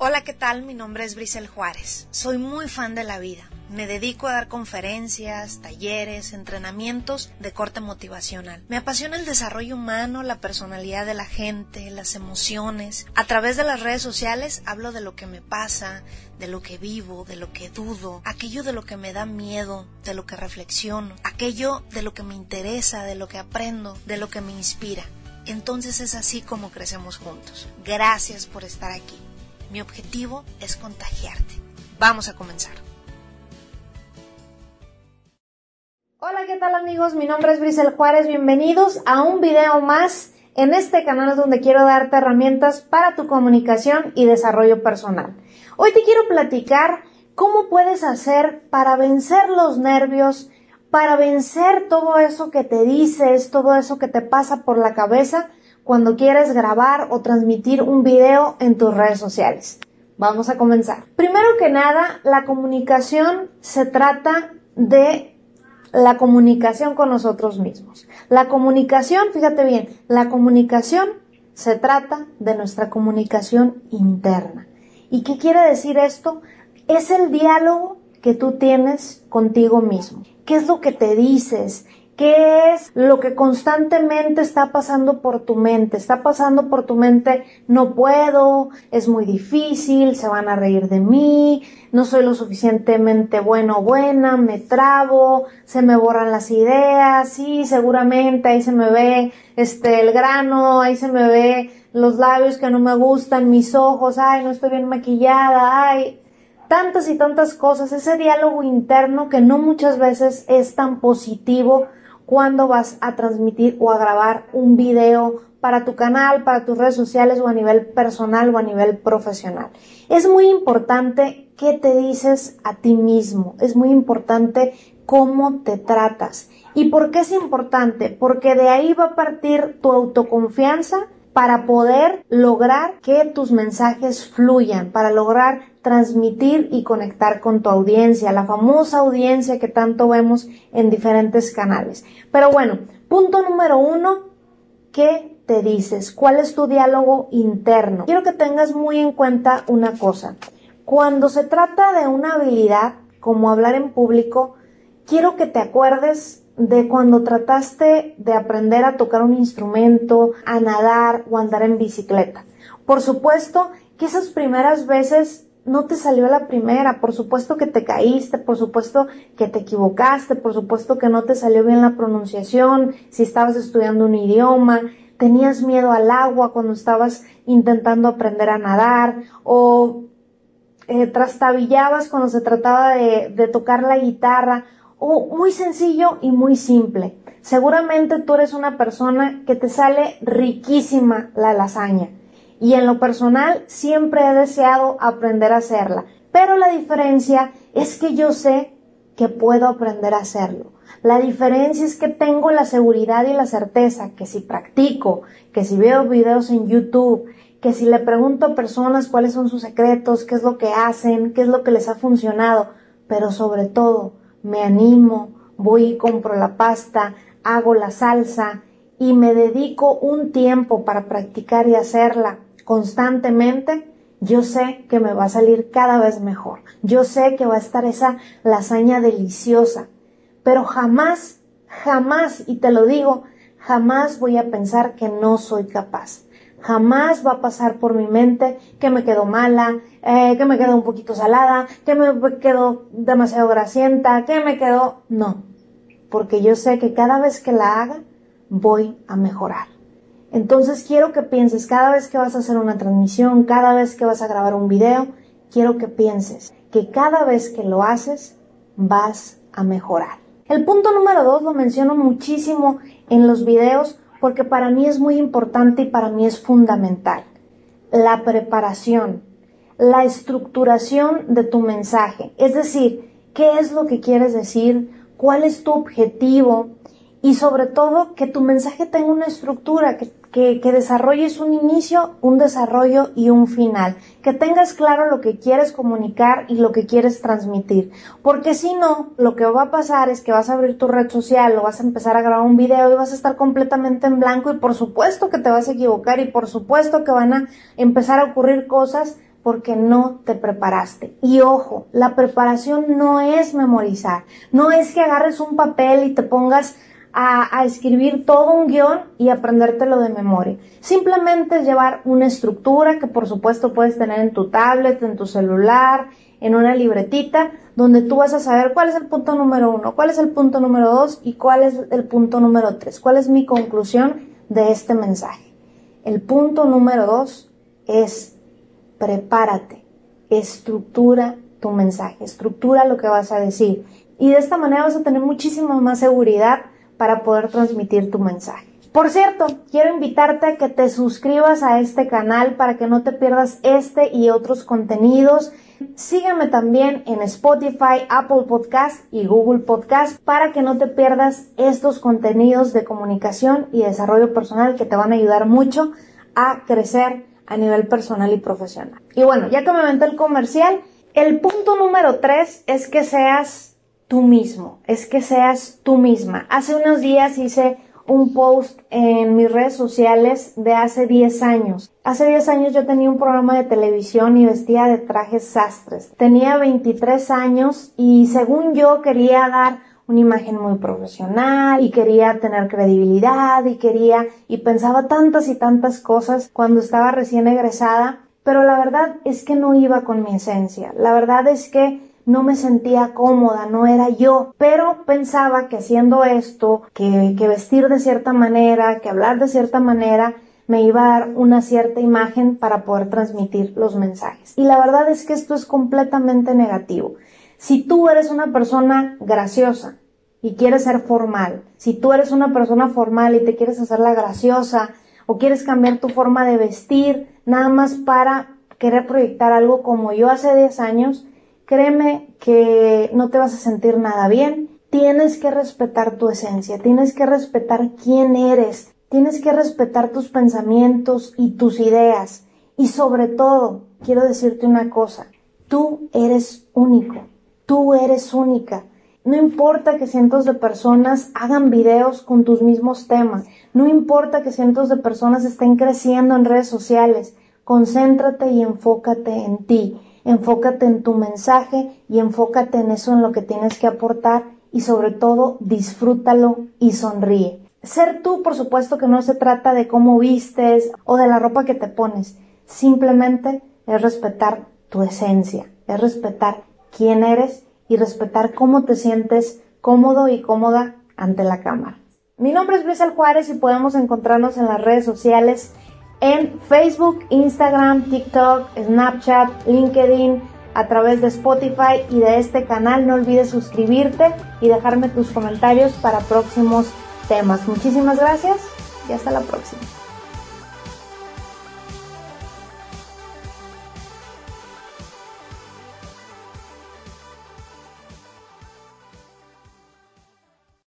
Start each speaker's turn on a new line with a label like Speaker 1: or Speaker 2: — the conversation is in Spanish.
Speaker 1: Hola, ¿qué tal? Mi nombre es Brisel Juárez. Soy muy fan de la vida. Me dedico a dar conferencias, talleres, entrenamientos de corte motivacional. Me apasiona el desarrollo humano, la personalidad de la gente, las emociones. A través de las redes sociales hablo de lo que me pasa, de lo que vivo, de lo que dudo, aquello de lo que me da miedo, de lo que reflexiono, aquello de lo que me interesa, de lo que aprendo, de lo que me inspira. Entonces es así como crecemos juntos. Gracias por estar aquí. Mi objetivo es contagiarte. Vamos a comenzar.
Speaker 2: Hola, ¿qué tal amigos? Mi nombre es Brisel Juárez. Bienvenidos a un video más en este canal donde quiero darte herramientas para tu comunicación y desarrollo personal. Hoy te quiero platicar cómo puedes hacer para vencer los nervios, para vencer todo eso que te dices, todo eso que te pasa por la cabeza cuando quieres grabar o transmitir un video en tus redes sociales. Vamos a comenzar. Primero que nada, la comunicación se trata de la comunicación con nosotros mismos. La comunicación, fíjate bien, la comunicación se trata de nuestra comunicación interna. ¿Y qué quiere decir esto? Es el diálogo que tú tienes contigo mismo. ¿Qué es lo que te dices? ¿Qué es lo que constantemente está pasando por tu mente? Está pasando por tu mente, no puedo, es muy difícil, se van a reír de mí, no soy lo suficientemente bueno o buena, me trabo, se me borran las ideas, sí, seguramente ahí se me ve este el grano, ahí se me ve los labios que no me gustan, mis ojos, ay, no estoy bien maquillada, ay, tantas y tantas cosas, ese diálogo interno que no muchas veces es tan positivo cuando vas a transmitir o a grabar un video para tu canal, para tus redes sociales o a nivel personal o a nivel profesional. Es muy importante qué te dices a ti mismo, es muy importante cómo te tratas. ¿Y por qué es importante? Porque de ahí va a partir tu autoconfianza para poder lograr que tus mensajes fluyan, para lograr transmitir y conectar con tu audiencia, la famosa audiencia que tanto vemos en diferentes canales. Pero bueno, punto número uno, ¿qué te dices? ¿Cuál es tu diálogo interno? Quiero que tengas muy en cuenta una cosa. Cuando se trata de una habilidad, como hablar en público, quiero que te acuerdes de cuando trataste de aprender a tocar un instrumento, a nadar o andar en bicicleta. Por supuesto que esas primeras veces no te salió la primera, por supuesto que te caíste, por supuesto que te equivocaste, por supuesto que no te salió bien la pronunciación, si estabas estudiando un idioma, tenías miedo al agua cuando estabas intentando aprender a nadar o eh, trastabillabas cuando se trataba de, tocar la guitarra muy sencillo y muy simple. Seguramente tú eres una persona que te sale riquísima la lasaña y en lo personal siempre he deseado aprender a hacerla, pero la diferencia es que yo sé que puedo aprender a hacerlo. La diferencia es que tengo la seguridad y la certeza que si practico, que si veo videos en YouTube, que si le pregunto a personas cuáles son sus secretos, qué es lo que hacen, qué es lo que les ha funcionado, pero sobre todo me animo, voy y compro la pasta, hago la salsa y me dedico un tiempo para practicar y hacerla constantemente, yo sé que me va a salir cada vez mejor. Yo sé que va a estar esa lasaña deliciosa. Pero jamás, jamás, y te lo digo, jamás voy a pensar que no soy capaz. Jamás va a pasar por mi mente que me quedo mala, eh, que me quedo un poquito salada, que me quedo demasiado grasienta, que me quedo... No, porque yo sé que cada vez que la haga voy a mejorar. Entonces quiero que pienses cada vez que vas a hacer una transmisión, cada vez que vas a grabar un video, quiero que pienses que cada vez que lo haces vas a mejorar. El punto número dos lo menciono muchísimo en los videos porque para mí es muy importante y para mí es fundamental. La preparación, la estructuración de tu mensaje. Es decir, qué es lo que quieres decir, cuál es tu objetivo y sobre todo que tu mensaje tenga una estructura, que que, desarrolles un inicio, un desarrollo y un final, que tengas claro lo que quieres comunicar y lo que quieres transmitir, porque si no, lo que va a pasar es que vas a abrir tu red social o vas a empezar a grabar un video y vas a estar completamente en blanco y por supuesto que te vas a equivocar y por supuesto que van a empezar a ocurrir cosas porque no te preparaste. Y ojo, la preparación no es memorizar, no es que agarres un papel y te pongas a, escribir todo un guion y aprendértelo de memoria. Simplemente llevar una estructura que por supuesto puedes tener en tu tablet, en tu celular, en una libretita, donde tú vas a saber cuál es el punto número uno, cuál es el punto número dos y cuál es el punto número tres, cuál es mi conclusión de este mensaje. El punto número dos es prepárate, estructura tu mensaje, estructura lo que vas a decir. Y de esta manera vas a tener muchísima más seguridad para poder transmitir tu mensaje. Por cierto, quiero invitarte a que te suscribas a este canal para que no te pierdas este y otros contenidos. Sígueme también en Spotify, Apple Podcast y Google Podcast para que no te pierdas estos contenidos de comunicación y desarrollo personal que te van a ayudar mucho a crecer a nivel personal y profesional. Y bueno, ya que me aventé el comercial, el punto número tres es que seas tú mismo, es que seas tú misma. Hace unos días hice un post en mis redes sociales de hace 10 años. Hace 10 años yo tenía un programa de televisión y vestía de trajes sastres. Tenía 23 años y según yo quería dar una imagen muy profesional y quería tener credibilidad y quería y pensaba tantas y tantas cosas cuando estaba recién egresada, pero la verdad es que no iba con mi esencia. La verdad es que no me sentía cómoda, no era yo, pero pensaba que haciendo esto, que, vestir de cierta manera, que hablar de cierta manera, me iba a dar una cierta imagen para poder transmitir los mensajes. Y la verdad es que esto es completamente negativo. Si tú eres una persona graciosa y quieres ser formal, si tú eres una persona formal y te quieres hacer la graciosa o quieres cambiar tu forma de vestir nada más para querer proyectar algo como yo hace 10 años, créeme que no te vas a sentir nada bien. Tienes que respetar tu esencia, tienes que respetar quién eres, tienes que respetar tus pensamientos y tus ideas. Y sobre todo, quiero decirte una cosa, tú eres único, tú eres única. No importa que cientos de personas hagan videos con tus mismos temas, no importa que cientos de personas estén creciendo en redes sociales, concéntrate y enfócate en ti enfócate en tu mensaje y enfócate en eso en lo que tienes que aportar y sobre todo disfrútalo y sonríe. Ser tú, por supuesto que no se trata de cómo vistes o de la ropa que te pones, simplemente es respetar tu esencia, es respetar quién eres y respetar cómo te sientes cómodo y cómoda ante la cámara. Mi nombre es Brisel Juárez y podemos encontrarnos en las redes sociales en Facebook, Instagram, TikTok, Snapchat, LinkedIn, a través de Spotify y de este canal. No olvides suscribirte y dejarme tus comentarios para próximos temas. Muchísimas gracias y hasta la próxima.